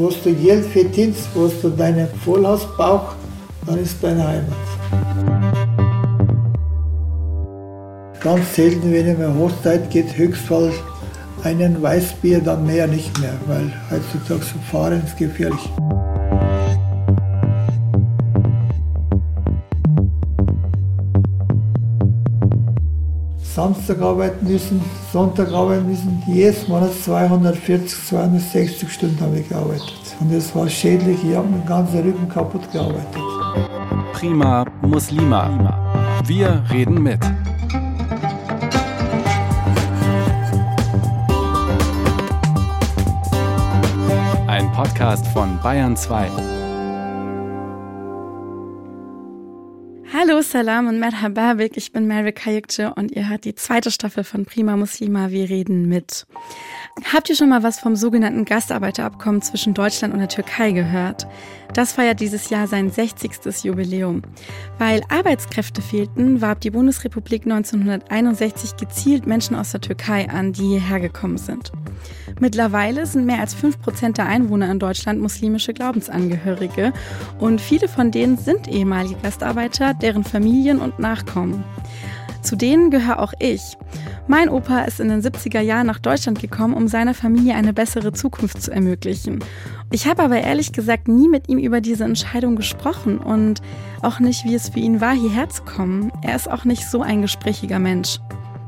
wo du Geld verdienst, wo du deinen Vollhausbauch, dann ist deine Heimat. Ganz selten, wenn eine Hochzeit geht, höchstfalls einen Weißbier, dann mehr nicht mehr, weil heutzutage so fahren ist gefährlich. Samstag arbeiten müssen, Sonntag arbeiten müssen. Jedes Monat 240, 260 Stunden habe ich gearbeitet. Und das war schädlich, ich habe meinen ganzen Rücken kaputt gearbeitet. Prima Muslima. Wir reden mit. Ein Podcast von Bayern 2. Hallo, Salam und Merhaba, ich bin Mary Kayikce und ihr hört die zweite Staffel von Prima Muslima, wir reden mit. Habt ihr schon mal was vom sogenannten Gastarbeiterabkommen zwischen Deutschland und der Türkei gehört? Das feiert dieses Jahr sein 60. Jubiläum. Weil Arbeitskräfte fehlten, warb die Bundesrepublik 1961 gezielt Menschen aus der Türkei an, die hierher gekommen sind. Mittlerweile sind mehr als 5% der Einwohner in Deutschland muslimische Glaubensangehörige und viele von denen sind ehemalige Gastarbeiter, deren Familien und Nachkommen. Zu denen gehöre auch ich. Mein Opa ist in den 70er Jahren nach Deutschland gekommen, um seiner Familie eine bessere Zukunft zu ermöglichen. Ich habe aber ehrlich gesagt nie mit ihm über diese Entscheidung gesprochen und auch nicht, wie es für ihn war, hierher zu kommen. Er ist auch nicht so ein gesprächiger Mensch.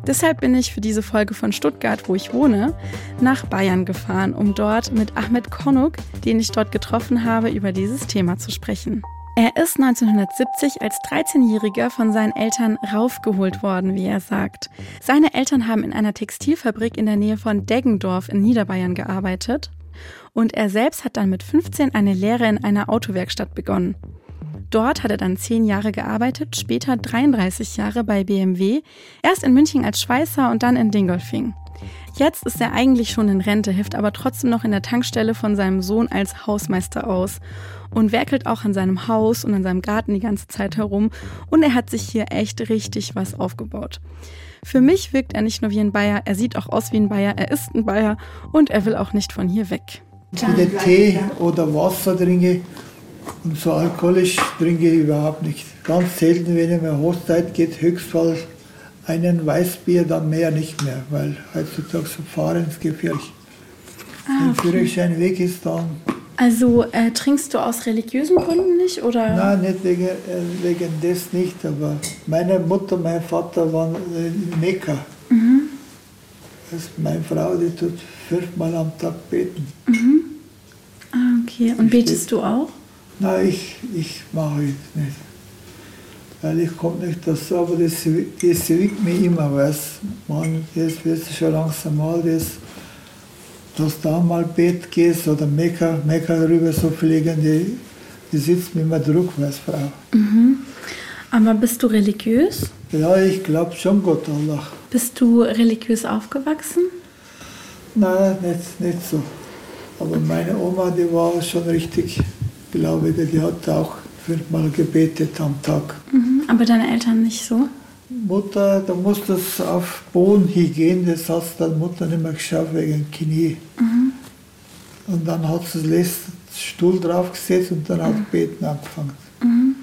Deshalb bin ich für diese Folge von Stuttgart, wo ich wohne, nach Bayern gefahren, um dort mit Ahmed Konuk, den ich dort getroffen habe, über dieses Thema zu sprechen. Er ist 1970 als 13-Jähriger von seinen Eltern raufgeholt worden, wie er sagt. Seine Eltern haben in einer Textilfabrik in der Nähe von Deggendorf in Niederbayern gearbeitet und er selbst hat dann mit 15 eine Lehre in einer Autowerkstatt begonnen. Dort hat er dann 10 Jahre gearbeitet, später 33 Jahre bei BMW, erst in München als Schweißer und dann in Dingolfing. Jetzt ist er eigentlich schon in Rente, hilft aber trotzdem noch in der Tankstelle von seinem Sohn als Hausmeister aus und werkelt auch in seinem Haus und in seinem Garten die ganze Zeit herum und er hat sich hier echt richtig was aufgebaut. Für mich wirkt er nicht nur wie ein Bayer, er sieht auch aus wie ein Bayer, er ist ein Bayer und er will auch nicht von hier weg. Wieder Tee oder Wasser trinke und so alkoholisch trinke ich überhaupt nicht. Ganz selten, wenn ich mir Hochzeit geht, höchstfalls einen Weißbier, dann mehr nicht mehr, weil heutzutage so fahren ist gefährlich. Ah, okay. Der Führerschein weg ist dann. Also äh, trinkst du aus religiösen Gründen nicht oder? Nein, nicht wegen, äh, wegen des nicht, aber meine Mutter, mein Vater waren in Mekka. Mhm. Das ist meine Frau, die tut fünfmal am Tag beten. Mhm. Ah, okay. Und betest du auch? Nein, ich, ich mache es nicht weil ich komme nicht dazu, aber das, das wiegt mich immer, weil man, das wird schon langsam mal, das, dass da mal Bett gehst oder Mekka, Mekka rüber so fliegen, die, die sitzt mir immer Druck, weiß Frau. Mhm. Aber bist du religiös? Ja, ich glaube schon Gott Allah. Bist du religiös aufgewachsen? Nein, nicht, nicht so. Aber meine Oma, die war schon richtig Gläubige, die hat auch fünfmal gebetet am Tag. Mhm, aber deine Eltern nicht so? Mutter, da musste es auf Boden hier gehen, das hat dann Mutter nicht mehr geschafft wegen Knie. Mhm. Und dann hat sie den Stuhl draufgesetzt und dann hat mhm. Beten angefangen. Mhm.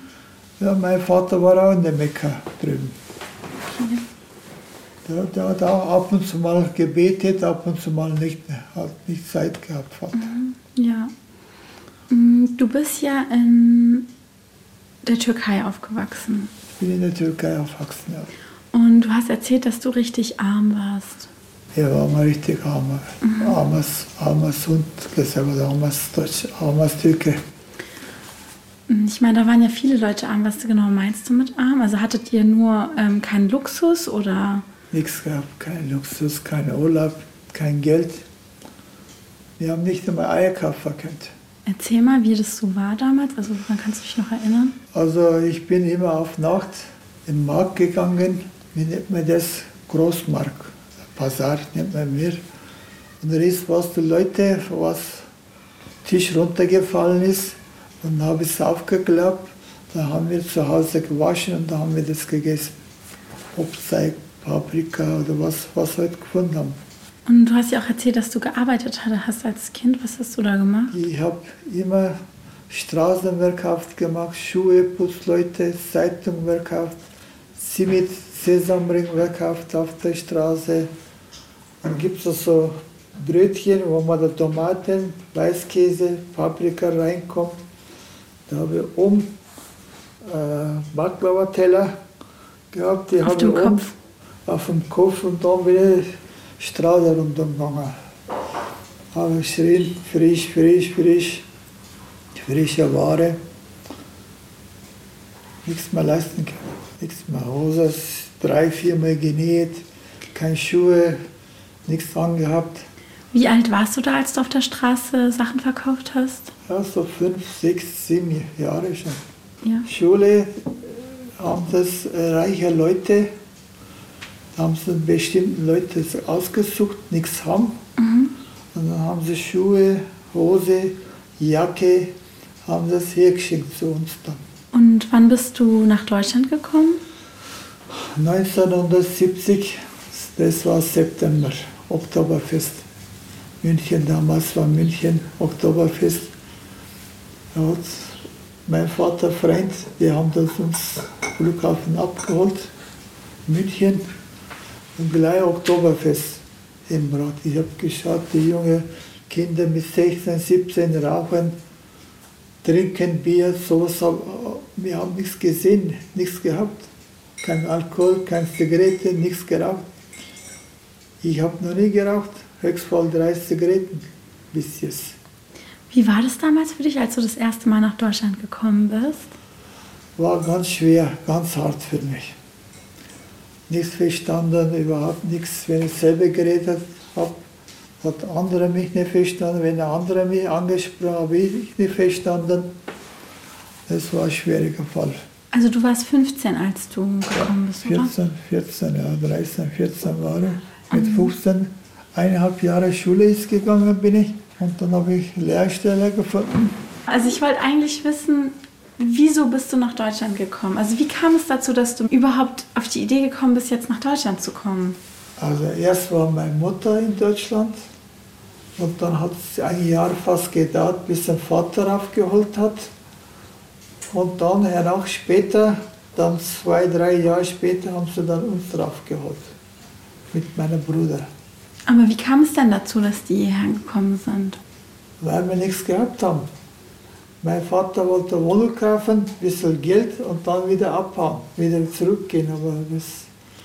Ja, mein Vater war auch in der Mekka drüben. Okay. Der, der, hat auch ab und zu mal gebetet, ab und zu mal nicht, hat nicht Zeit gehabt. Vater. Mhm. Ja. Mm, du bist ja in der Türkei aufgewachsen. Ich bin in der Türkei aufgewachsen, ja. Und du hast erzählt, dass du richtig arm warst. Ja, war mal richtig arm. Mhm. Armes, armes Hund, gesagt, armes Deutsch, armes Türke. Ich meine, da waren ja viele Leute arm. Was genau meinst du mit arm? Also hattet ihr nur ähm, keinen Luxus oder? Nichts gehabt, kein Luxus, kein Urlaub, kein Geld. Wir haben nicht einmal Eier kaufen können. Erzähl mal, wie das so war damals. Also, woran kannst du dich noch erinnern? Also, ich bin immer auf Nacht im Markt gegangen. Wie nennt man das? Großmarkt. Bazar nennt man mir. Und da ist was die Leute, was Tisch runtergefallen ist. Und dann habe ich es aufgeklappt. Da haben wir zu Hause gewaschen und da haben wir das gegessen. Obstzeig, Paprika oder was, was wir halt gefunden haben. Und du hast ja auch erzählt, dass du gearbeitet hast als Kind. Was hast du da gemacht? Ich habe immer Straßenwirtschaft gemacht, Schuhe, Putzleute, Zeitung verkauft, sie mit Sesamring verkauft auf der Straße. Dann gibt es so Brötchen, wo man da Tomaten, Weißkäse, Paprika reinkommt. Da habe ich um äh, Baklava-Teller gehabt, die Auf dem um Kopf? auf dem Kopf und dann wieder Straße runtergegangen. Habe geschrien, frisch, frisch, frisch, frische Ware. Nichts mehr leisten können, nichts mehr. Hose, drei, viermal genäht, keine Schuhe, nichts angehabt. Wie alt warst du da, als du auf der Straße Sachen verkauft hast? Ja, so fünf, sechs, sieben Jahre schon. Ja. Schule haben das äh, reiche Leute, haben sie bestimmten Leute ausgesucht, nichts haben. Und dann haben sie Schuhe, Hose, Jacke, haben das hergeschickt zu uns dann. Und wann bist du nach Deutschland gekommen? 1970, das war September, Oktoberfest. München, damals war München Oktoberfest. Da hat mein Vater, Freund, die haben das uns Flughafen abgeholt, München, und gleich Oktoberfest im Rad. Ich habe geschaut, die jungen Kinder mit 16, 17 rauchen, trinken Bier, sowas. Wir haben nichts gesehen, nichts gehabt. Kein Alkohol, keine Zigarette, nichts geraucht. Ich habe noch nie geraucht, höchstfall drei Zigaretten bis jetzt. Wie war das damals für dich, als du das erste Mal nach Deutschland gekommen bist? War ganz schwer, ganz hart für mich. Nichts verstanden, überhaupt nichts. Wenn ich selber geredet habe, hat andere mich nicht verstanden. Wenn der andere mich angesprochen hat, habe ich nicht verstanden. Das war ein schwieriger Fall. Also du warst 15, als du gekommen bist, oder? 14, 14, ja, 13, 14 war ich. Mit 15, eineinhalb Jahre Schule ist gegangen bin ich. Und dann habe ich Lehrstelle gefunden. Also ich wollte eigentlich wissen, wieso bist du nach Deutschland gekommen? Also wie kam es dazu, dass du überhaupt auf die Idee gekommen bist, jetzt nach Deutschland zu kommen? Also erst war meine Mutter in Deutschland und dann hat es ein Jahr fast gedauert, bis der Vater aufgeholt hat. Und dann auch später, dann zwei, drei Jahre später, haben sie dann uns draufgeholt. Mit meinem Bruder. Aber wie kam es denn dazu, dass die hierher gekommen sind? Weil wir nichts gehabt haben. Mein Vater wollte Wohnung kaufen, ein bisschen Geld und dann wieder abhauen, wieder zurückgehen. Aber das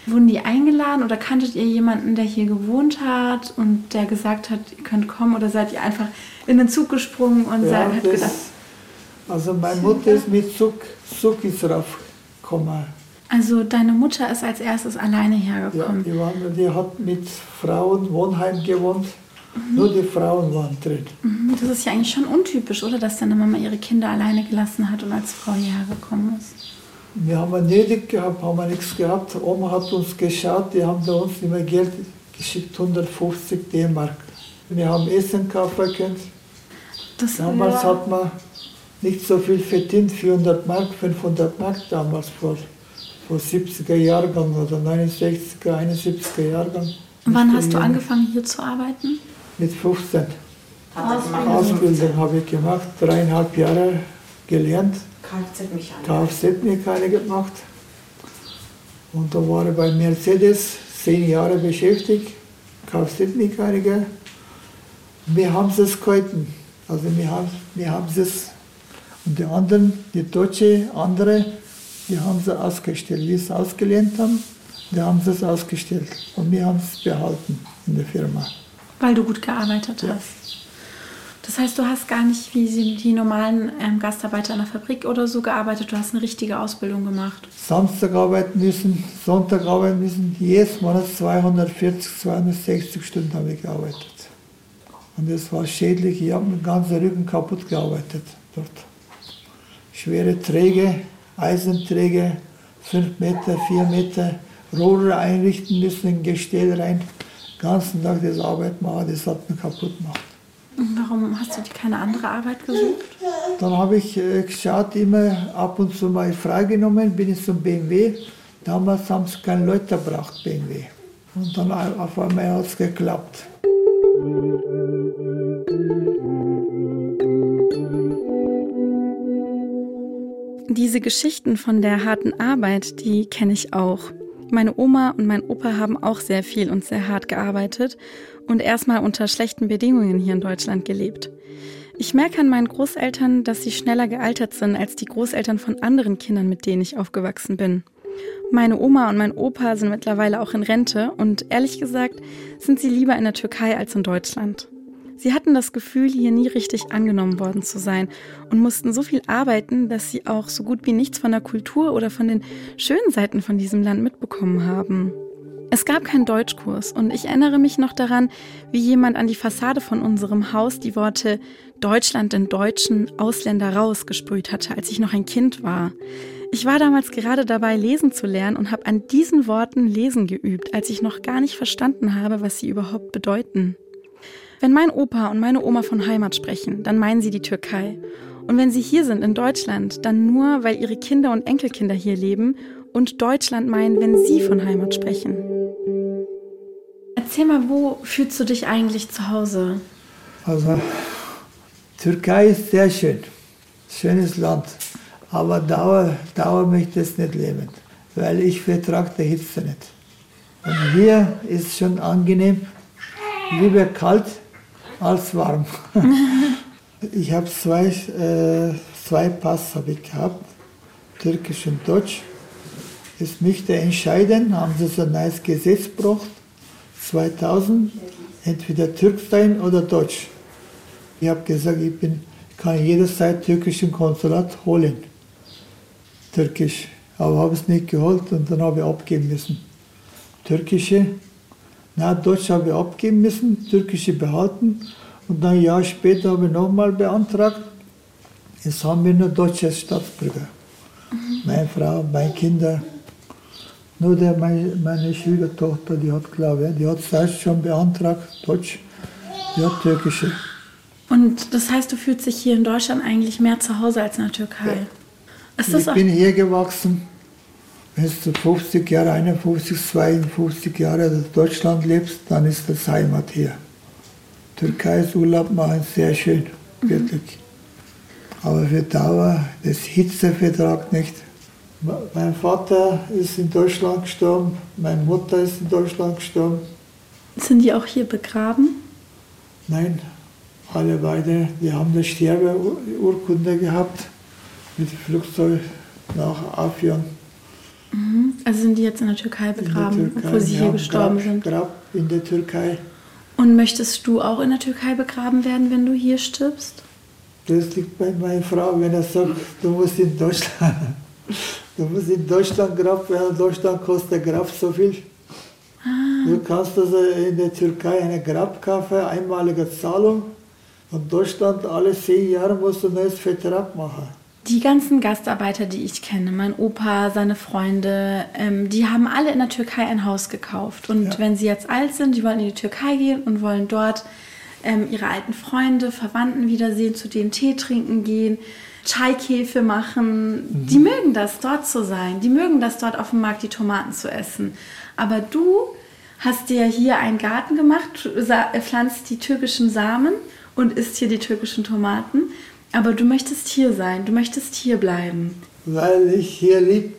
Wurden die eingeladen oder kanntet ihr jemanden, der hier gewohnt hat und der gesagt hat, ihr könnt kommen oder seid ihr einfach in den Zug gesprungen und Ja, seid, habt das, gedacht, also meine Mutter ist mit Zug, Zug ist raufgekommen. also deine Mutter ist als erstes alleine Ja, hergekommen. die, waren, die hat mit Frauen Wohnheim gewohnt. Nur die Frauen waren drin. Mhm, Das ist ja eigentlich schon untypisch, oder? Dass deine Mama ihre Kinder alleine gelassen hat und als Frau hierher gekommen ist. Wir haben nötig gehabt, haben wir nichts gehabt. Oma hat uns geschaut, die haben da uns immer Geld geschickt, 150 D-Mark. Wir haben Essen kaufen können. Das Damals ja. hat man nicht so viel verdient, 400 Mark, 500 Mark damals vor, vor 70er Jahrgang oder 69er, 71er Jahrgang. Wann hast du angefangen hier zu arbeiten? Mit 15. Ausbildung habe ich gemacht, dreieinhalb Jahre gelernt, Kfz-Mechaniker. Kfz-Mechaniker gemacht. Und da war ich bei Mercedes zehn Jahre beschäftigt, Kfz-Mechaniker. Wir haben es gehalten. Also wir haben, wir haben es. Und die anderen, die Deutsche, andere, die haben sie ausgestellt. Wie sie es ausgelernt haben, die haben sie es ausgestellt. Und wir haben es behalten in der Firma. Weil du gut gearbeitet Ja. hast. Das heißt, du hast gar nicht wie die normalen ähm, Gastarbeiter in der Fabrik oder so gearbeitet, du hast eine richtige Ausbildung gemacht. Samstag arbeiten müssen, Sonntag arbeiten müssen. Jedes Monat 240, 260 Stunden habe ich gearbeitet. Und das war schädlich. Ich habe den ganzen Rücken kaputt gearbeitet dort. Schwere Träge, Eisenträge, 5 Meter, 4 Meter, Rohre einrichten müssen, in Gestell rein. Ganzen Tag das Arbeit machen, das hat mich kaputt gemacht. Und Warum hast du dir keine andere Arbeit gesucht? Dann habe ich äh, geschaut, immer ab und zu mal freigenommen, bin ich zum BMW. Damals haben sie keine Leute gebraucht, BMW. Und dann auf einmal hat es geklappt. Diese Geschichten von der harten Arbeit, die kenne ich auch. Meine Oma und mein Opa haben auch sehr viel und sehr hart gearbeitet und erstmal unter schlechten Bedingungen hier in Deutschland gelebt. Ich merke an meinen Großeltern, dass sie schneller gealtert sind als die Großeltern von anderen Kindern, mit denen ich aufgewachsen bin. Meine Oma und mein Opa sind mittlerweile auch in Rente und ehrlich gesagt sind sie lieber in der Türkei als in Deutschland. Sie hatten das Gefühl, hier nie richtig angenommen worden zu sein und mussten so viel arbeiten, dass sie auch so gut wie nichts von der Kultur oder von den schönen Seiten von diesem Land mitbekommen haben. Es gab keinen Deutschkurs und ich erinnere mich noch daran, wie jemand an die Fassade von unserem Haus die Worte Deutschland in Deutschen, Ausländer raus gesprüht hatte, als ich noch ein Kind war. Ich war damals gerade dabei, lesen zu lernen und habe an diesen Worten lesen geübt, als ich noch gar nicht verstanden habe, was sie überhaupt bedeuten. Wenn mein Opa und meine Oma von Heimat sprechen, dann meinen sie die Türkei. Und wenn sie hier sind in Deutschland, dann nur, weil ihre Kinder und Enkelkinder hier leben und Deutschland meinen, wenn sie von Heimat sprechen. Erzähl mal, wo fühlst du dich eigentlich zu Hause? Also, Türkei ist sehr schön. Schönes Land. Aber Dauer, Dauer möchte ich nicht leben, weil ich vertrage die Hitze nicht. Und hier ist schon angenehm, lieber kalt als warm. ich habe zwei, äh, zwei Pass habe ich gehabt, türkisch und deutsch. Es möchte entscheiden, haben sie so ein neues Gesetz gebracht, 2000, entweder Türk sein oder Deutsch. Ich habe gesagt, ich bin, kann jederzeit türkischen Konsulat holen. Türkisch. Aber habe es nicht geholt und dann habe ich abgeben müssen. Türkische, na, Deutsch habe ich abgeben müssen, türkische behalten und dann ein Jahr später habe ich nochmal beantragt. Jetzt haben wir nur deutsche Staatsbürger. Mhm. Meine Frau, meine Kinder. Nur der, meine, meine Schwiegertochter, die hat, glaube ich, die hat selbst schon beantragt, Deutsch, die hat türkische. Und das heißt, du fühlst dich hier in Deutschland eigentlich mehr zu Hause als in der Türkei? Ja ich bin hier gewachsen. Wenn du 50 Jahre, 51, 52 Jahre in Deutschland lebst, dann ist das Heimat hier. Türkei ist Urlaub machen sehr schön, mhm. wirklich. Aber für Dauer, das Hitze vertragt nicht. Mein Vater ist in Deutschland gestorben, meine Mutter ist in Deutschland gestorben. Sind die auch hier begraben? Nein, alle beide. Wir haben eine Sterbeurkunde gehabt mit dem Flugzeug nach Afyon. Mhm. Also sind die jetzt in der Türkei begraben, der Türkei. obwohl sie hier gestorben Grab, sind? Grab in der Türkei. Und möchtest du auch in der Türkei begraben werden, wenn du hier stirbst? Das liegt bei meiner Frau, wenn er sagt, du musst in Deutschland, du musst in Deutschland graben werden. In Deutschland kostet der Grab so viel. Ah. Du kannst also in der Türkei eine Grab kaufen, einmalige Zahlung. Und Deutschland alle zehn Jahre musst du einen neues Vertrag machen. Die ganzen Gastarbeiter, die ich kenne, mein Opa, seine Freunde, ähm, die haben alle in der Türkei ein Haus gekauft. Und ja. wenn sie jetzt alt sind, die wollen in die Türkei gehen und wollen dort ähm, ihre alten Freunde, Verwandten wiedersehen, zu denen Tee trinken gehen, Chai-Käfe machen. Mhm. Die mögen das, dort zu sein. Die mögen das, dort auf dem Markt die Tomaten zu essen. Aber du hast dir hier einen Garten gemacht, pflanzt die türkischen Samen und isst hier die türkischen Tomaten. Aber du möchtest hier sein, du möchtest hier bleiben. Weil ich hier lebe.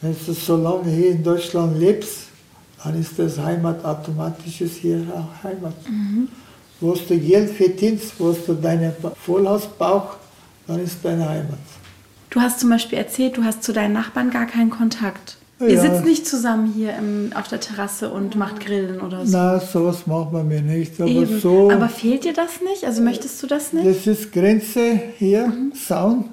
Wenn du so lange hier in Deutschland lebst, dann ist das Heimat automatisch ist hier auch Heimat. Mhm. Wo du Geld verdienst, wo du deinen Vollhausbauch, dann ist deine Heimat. Du hast zum Beispiel erzählt, du hast zu deinen Nachbarn gar keinen Kontakt. Ja. Ihr sitzt nicht zusammen hier im, auf der Terrasse und macht Grillen oder so. Na, sowas macht man mir nicht. Aber, so, aber fehlt dir das nicht? Also möchtest du das nicht? Das ist Grenze hier, mhm. Zaun.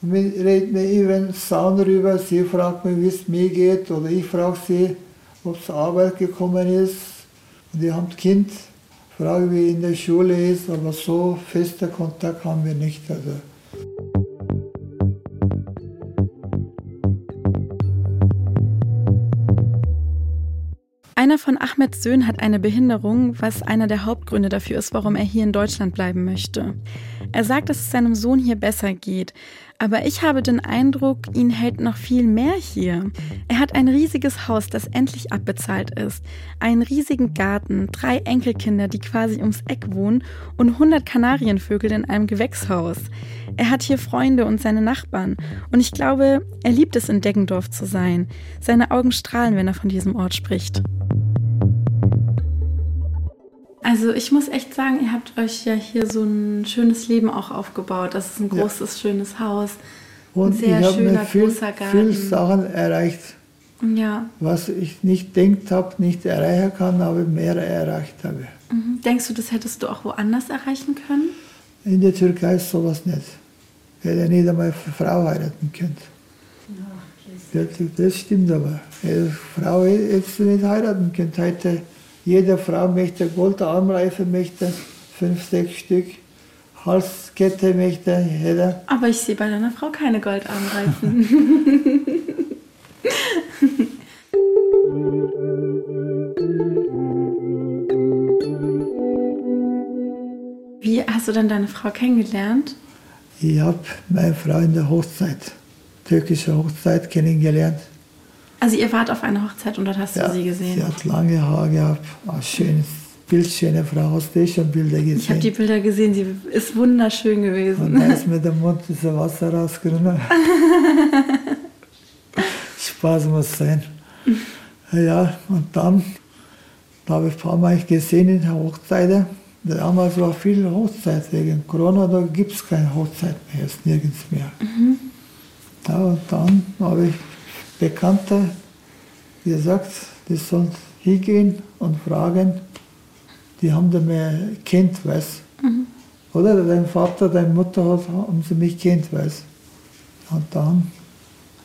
Wir reden über den Zaun rüber. Sie fragt mich, wie es mir geht. Oder ich frage sie, ob es zur Arbeit gekommen ist. Und die haben ein Kind. Frage, wie in der Schule ist. Aber so fester Kontakt haben wir nicht. Also. Einer von Ahmeds Söhnen hat eine Behinderung, was einer der Hauptgründe dafür ist, warum er hier in Deutschland bleiben möchte. Er sagt, dass es seinem Sohn hier besser geht. Aber ich habe den Eindruck, ihn hält noch viel mehr hier. Er hat ein riesiges Haus, das endlich abbezahlt ist, einen riesigen Garten, drei Enkelkinder, die quasi ums Eck wohnen und 100 Kanarienvögel in einem Gewächshaus. Er hat hier Freunde und seine Nachbarn. Und ich glaube, er liebt es, in Deggendorf zu sein. Seine Augen strahlen, wenn er von diesem Ort spricht. Also ich muss echt sagen, ihr habt euch ja hier so ein schönes Leben auch aufgebaut. Das ist ein großes, ja. schönes Haus. Und ein sehr ich schöner, viel, großer Garten. viele Sachen erreicht, ja. was ich nicht denkt habe, nicht erreichen kann, aber mehr erreicht habe. Mhm. Denkst du, das hättest du auch woanders erreichen können? In der Türkei ist sowas nicht. Ich hätte nicht einmal eine Frau heiraten können. Ja, das stimmt aber. Eine Frau hättest du nicht heiraten können. Heute jede Frau möchte Goldarmreife, möchte fünf, sechs Stück. Halskette möchte jeder. Aber ich sehe bei deiner Frau keine Goldarmreifen. Wie hast du denn deine Frau kennengelernt? Ich habe meine Frau in der Hochzeit, türkische Hochzeit, kennengelernt. Also ihr wart auf einer Hochzeit und dort hast ja, du sie gesehen? sie hat lange Haare gehabt, ein schönes Bild, schöne Frau. Hast du schon Bilder gesehen? Ich habe die Bilder gesehen, sie ist wunderschön gewesen. Und da ist mit dem Mund das Wasser rausgekommen. Spaß muss sein. Ja, und dann da habe ich ein paar Mal gesehen in der Hochzeit. Damals war viel Hochzeit wegen Corona, da gibt es keine Hochzeit mehr, ist nirgends mehr. Mhm. Ja, und dann habe ich Bekannte gesagt, die sollen hingehen und fragen, die haben da mehr Kind, weiß. Mhm. Oder dein Vater, deine Mutter hat, haben sie mich kennt, weiß. Und dann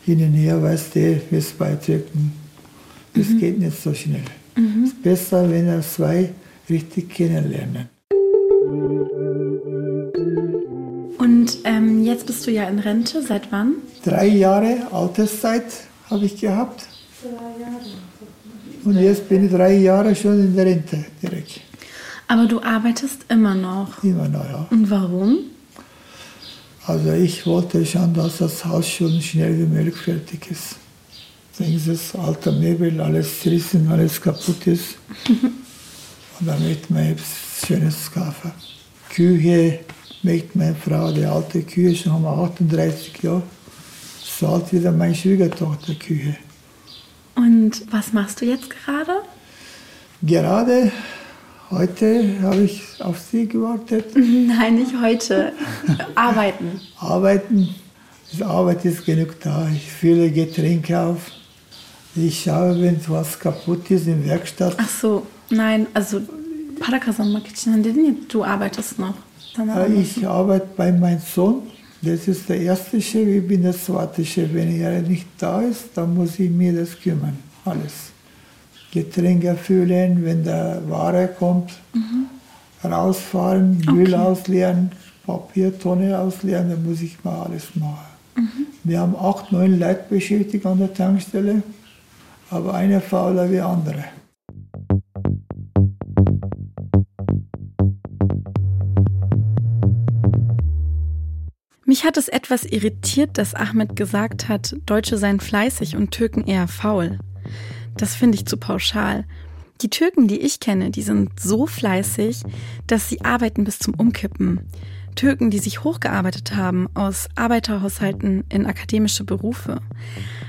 hin und her, weißt du, wie es beitreten. Das mhm. geht nicht so schnell. Mhm. Es ist besser, wenn er zwei richtig kennenlernen. Und ähm, jetzt bist du ja in Rente, seit wann? Drei Jahre Alterszeit habe ich gehabt. Und jetzt bin ich drei Jahre schon in der Rente direkt. Aber du arbeitest immer noch? Immer noch, ja. Und warum? Also ich wollte schon, dass das Haus schon schnell wie möglich fertig ist. Dieses alte Möbel, alles zerrissen, alles kaputt ist. Und dann möchte man etwas Schönes kaufen. Küche möchte meine Frau, die alte Küche, schon haben wir 38 Jahre so alt wie meine Schwiegertochter Küche. Und was machst du jetzt gerade? Gerade heute habe ich auf Sie gewartet. Nein, nicht heute. Arbeiten. Arbeiten. Die Arbeit ist genug da. Ich fülle Getränke auf. Ich schaue, wenn was kaputt ist in der Werkstatt. Ach so, nein, also du arbeitest noch. Ich arbeite bei meinem Sohn das ist der erste Chef, ich bin der zweite Chef. Wenn er nicht da ist, dann muss ich mir das kümmern. Alles. Getränke füllen, wenn der Ware kommt, mhm. rausfahren, okay. Müll ausleeren, Papiertonne ausleeren, dann muss ich mal alles machen. Mhm. Wir haben acht, neun Leute beschäftigt an der Tankstelle, aber einer fauler wie andere. Mich hat es etwas irritiert, dass Ahmed gesagt hat, Deutsche seien fleißig und Türken eher faul. Das finde ich zu pauschal. Die Türken, die ich kenne, die sind so fleißig, dass sie arbeiten bis zum Umkippen. Türken, die sich hochgearbeitet haben aus Arbeiterhaushalten in akademische Berufe.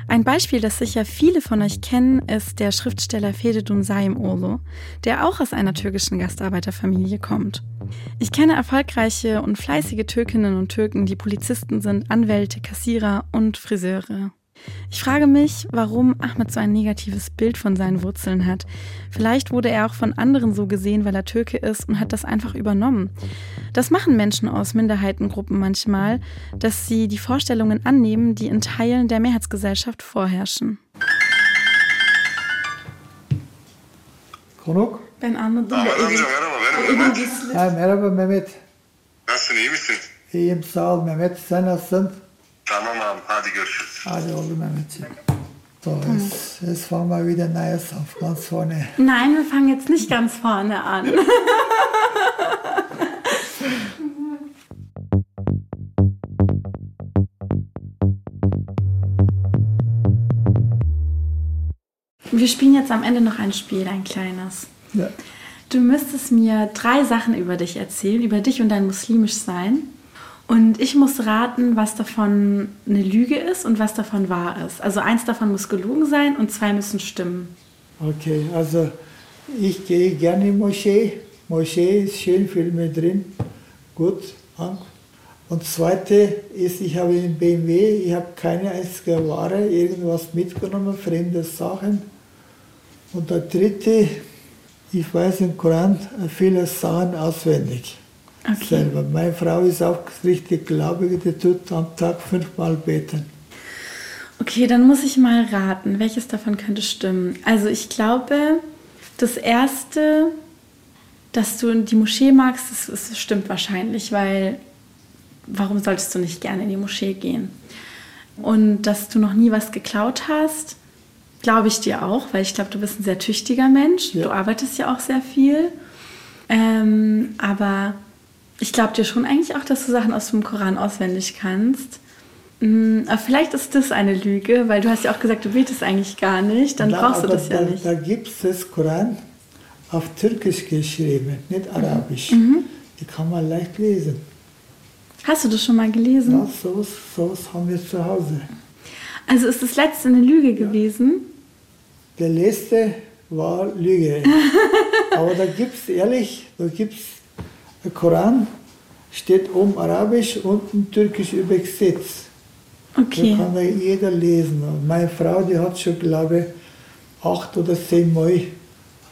Ein Beispiel, das sicher viele von euch kennen, ist der Schriftsteller Fededun Saim-Olo, der auch aus einer türkischen Gastarbeiterfamilie kommt. Ich kenne erfolgreiche und fleißige Türkinnen und Türken, die Polizisten sind, Anwälte, Kassierer und Friseure. Ich frage mich, warum Ahmed so ein negatives Bild von seinen Wurzeln hat. Vielleicht wurde er auch von anderen so gesehen, weil er Türke ist und hat das einfach übernommen. Das machen Menschen aus Minderheitengruppen manchmal, dass sie die Vorstellungen annehmen, die in Teilen der Mehrheitsgesellschaft vorherrschen. Konuk? Ben anladım da evin, evin gizli. Ha, merhaba Mehmet. Nasılsın iyi misin? İyiyim sağ ol Mehmet. Sen nasılsın? Tamam abi hadi görüşürüz. Hadi oğlum Mehmetciğim. So, hm. jetzt, jetzt fangen wir wieder nice auf ganz vorne. Nein, wir fangen jetzt nicht ganz vorne an. wir spielen jetzt am Ende noch ein Spiel, ein kleines. Ja. Du müsstest mir drei Sachen über dich erzählen, über dich und dein muslimisch Sein. Und ich muss raten, was davon eine Lüge ist und was davon wahr ist. Also eins davon muss gelogen sein und zwei müssen stimmen. Okay, also ich gehe gerne in Moschee. Moschee ist schön, viel mehr drin. Gut. Und zweite ist, ich habe einen BMW, ich habe keine einzige Ware, irgendwas mitgenommen, fremde Sachen. Und der dritte, ich weiß im Koran viele Sachen auswendig. Okay. Selber. Meine Frau ist auch richtig gläubig, die tut am Tag fünfmal beten. Okay, dann muss ich mal raten, welches davon könnte stimmen. Also ich glaube, das erste, dass du die Moschee magst, das, das stimmt wahrscheinlich, weil warum solltest du nicht gerne in die Moschee gehen? Und dass du noch nie was geklaut hast, glaube ich dir auch, weil ich glaube, du bist ein sehr tüchtiger Mensch. Ja. Du arbeitest ja auch sehr viel. Ähm, aber ich glaube dir schon eigentlich auch, dass du Sachen aus dem Koran auswendig kannst. Mm, Aber vielleicht ist das eine Lüge, weil du hast ja auch gesagt, du betest eigentlich gar nicht. Dann Na, brauchst du das ja da, nicht. Da gibt es das Koran auf Türkisch geschrieben, nicht Mhm. Arabisch. Die kann man leicht lesen. Hast du das schon mal gelesen? Ja, sowas, sowas haben wir zu Hause. Also ist das letzte eine Lüge gewesen? Der letzte war Lüge. Aber da gibt es ehrlich, da gibt es Koran, steht oben Arabisch, unten Türkisch übersetzt. Okay. Da kann da jeder lesen. Und meine Frau, die hat schon, glaube ich, acht oder zehn Mal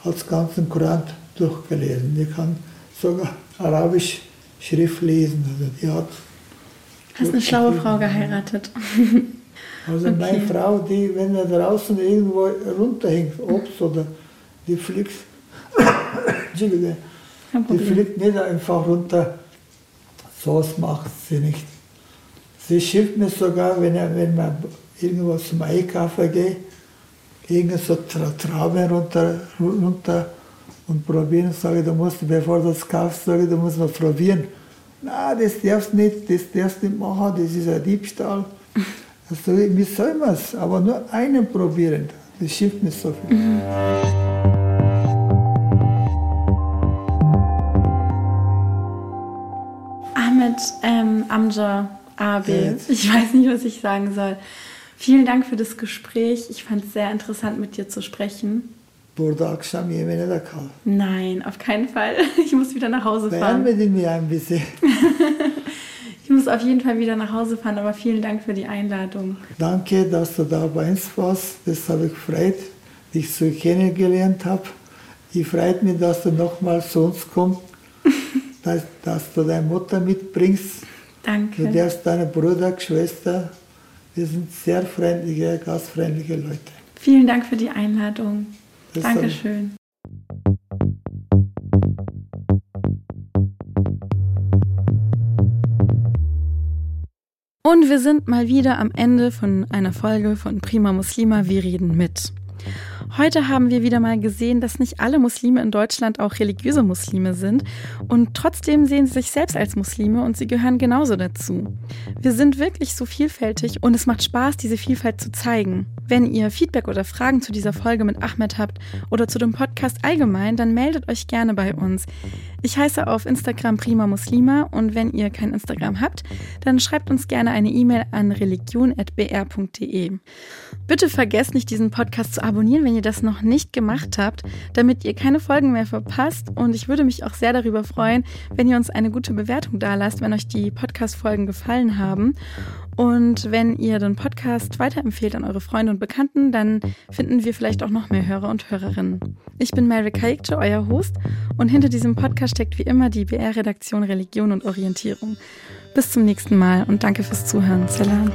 das ganze Koran durchgelesen. Die kann sogar Arabisch Schrift lesen. Also die hat Hast eine schlaue Frau geheiratet. Also meine Okay. Frau, die, wenn er draußen irgendwo runterhängt, Obst oder die fliegt, die fliegt nicht einfach runter. So was macht sie nicht. Sie schickt mir sogar, wenn, er, wenn man irgendwo zum Einkaufen geht, irgend so Tra Trauben runter, runter und probieren, sage du musst, bevor du das kaufst, sage ich, du musst mal probieren. Na, das darfst nicht, das darfst nicht machen, das ist ein Diebstahl. Also, wie soll man es? Aber nur einen probieren. Das schifft mir so viel. Ahmed ähm, Amjar Abel. Ich weiß nicht, was ich sagen soll. Vielen Dank für das Gespräch. Ich fand es sehr interessant, mit dir zu sprechen. Burada akşam yemeğine de kal. Nein, auf keinen Fall. Ich muss wieder nach Hause fahren. Beğenmedin mi ein bisschen? Ich muss auf jeden Fall wieder nach Hause fahren, aber vielen Dank für die Einladung. Danke, dass du da bei uns warst. Das habe ich gefreut, dich so kennengelernt habe. Ich freut mich, dass du nochmal zu uns kommst, dass, dass du deine Mutter mitbringst. Du Danke. darfst deine Bruder, Schwester. Wir sind sehr freundliche, gastfreundliche Leute. Vielen Dank für die Einladung. Das Dankeschön. Und wir sind mal wieder am Ende von einer Folge von Prima Muslima, wir reden mit. Heute haben wir wieder mal gesehen, dass nicht alle Muslime in Deutschland auch religiöse Muslime sind und trotzdem sehen sie sich selbst als Muslime und sie gehören genauso dazu. Wir sind wirklich so vielfältig und es macht Spaß, diese Vielfalt zu zeigen. Wenn ihr Feedback oder Fragen zu dieser Folge mit Ahmed habt oder zu dem Podcast allgemein, dann meldet euch gerne bei uns. Ich heiße auf Instagram Prima Muslima und wenn ihr kein Instagram habt, dann schreibt uns gerne eine E-Mail an religion.br.de. Bitte vergesst nicht, diesen Podcast zu abonnieren, wenn ihr das noch nicht gemacht habt, damit ihr keine Folgen mehr verpasst. Und ich würde mich auch sehr darüber freuen, wenn ihr uns eine gute Bewertung dalasst, wenn euch die Podcast-Folgen gefallen haben. Und wenn ihr den Podcast weiterempfehlt an eure Freunde und Bekannten, dann finden wir vielleicht auch noch mehr Hörer und Hörerinnen. Ich bin Mary Kaikce, euer Host, und hinter diesem Podcast steckt wie immer die BR-Redaktion Religion und Orientierung. Bis zum nächsten Mal und danke fürs Zuhören. Salam.